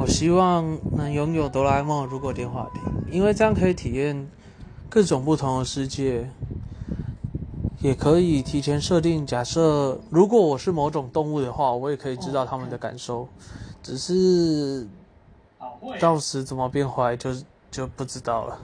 我希望能拥有哆啦 A 梦如果电话亭，因为这样可以体验各种不同的世界，也可以提前设定。假设如果我是某种动物的话，我也可以知道他们的感受，只是到时怎么变坏就就不知道了。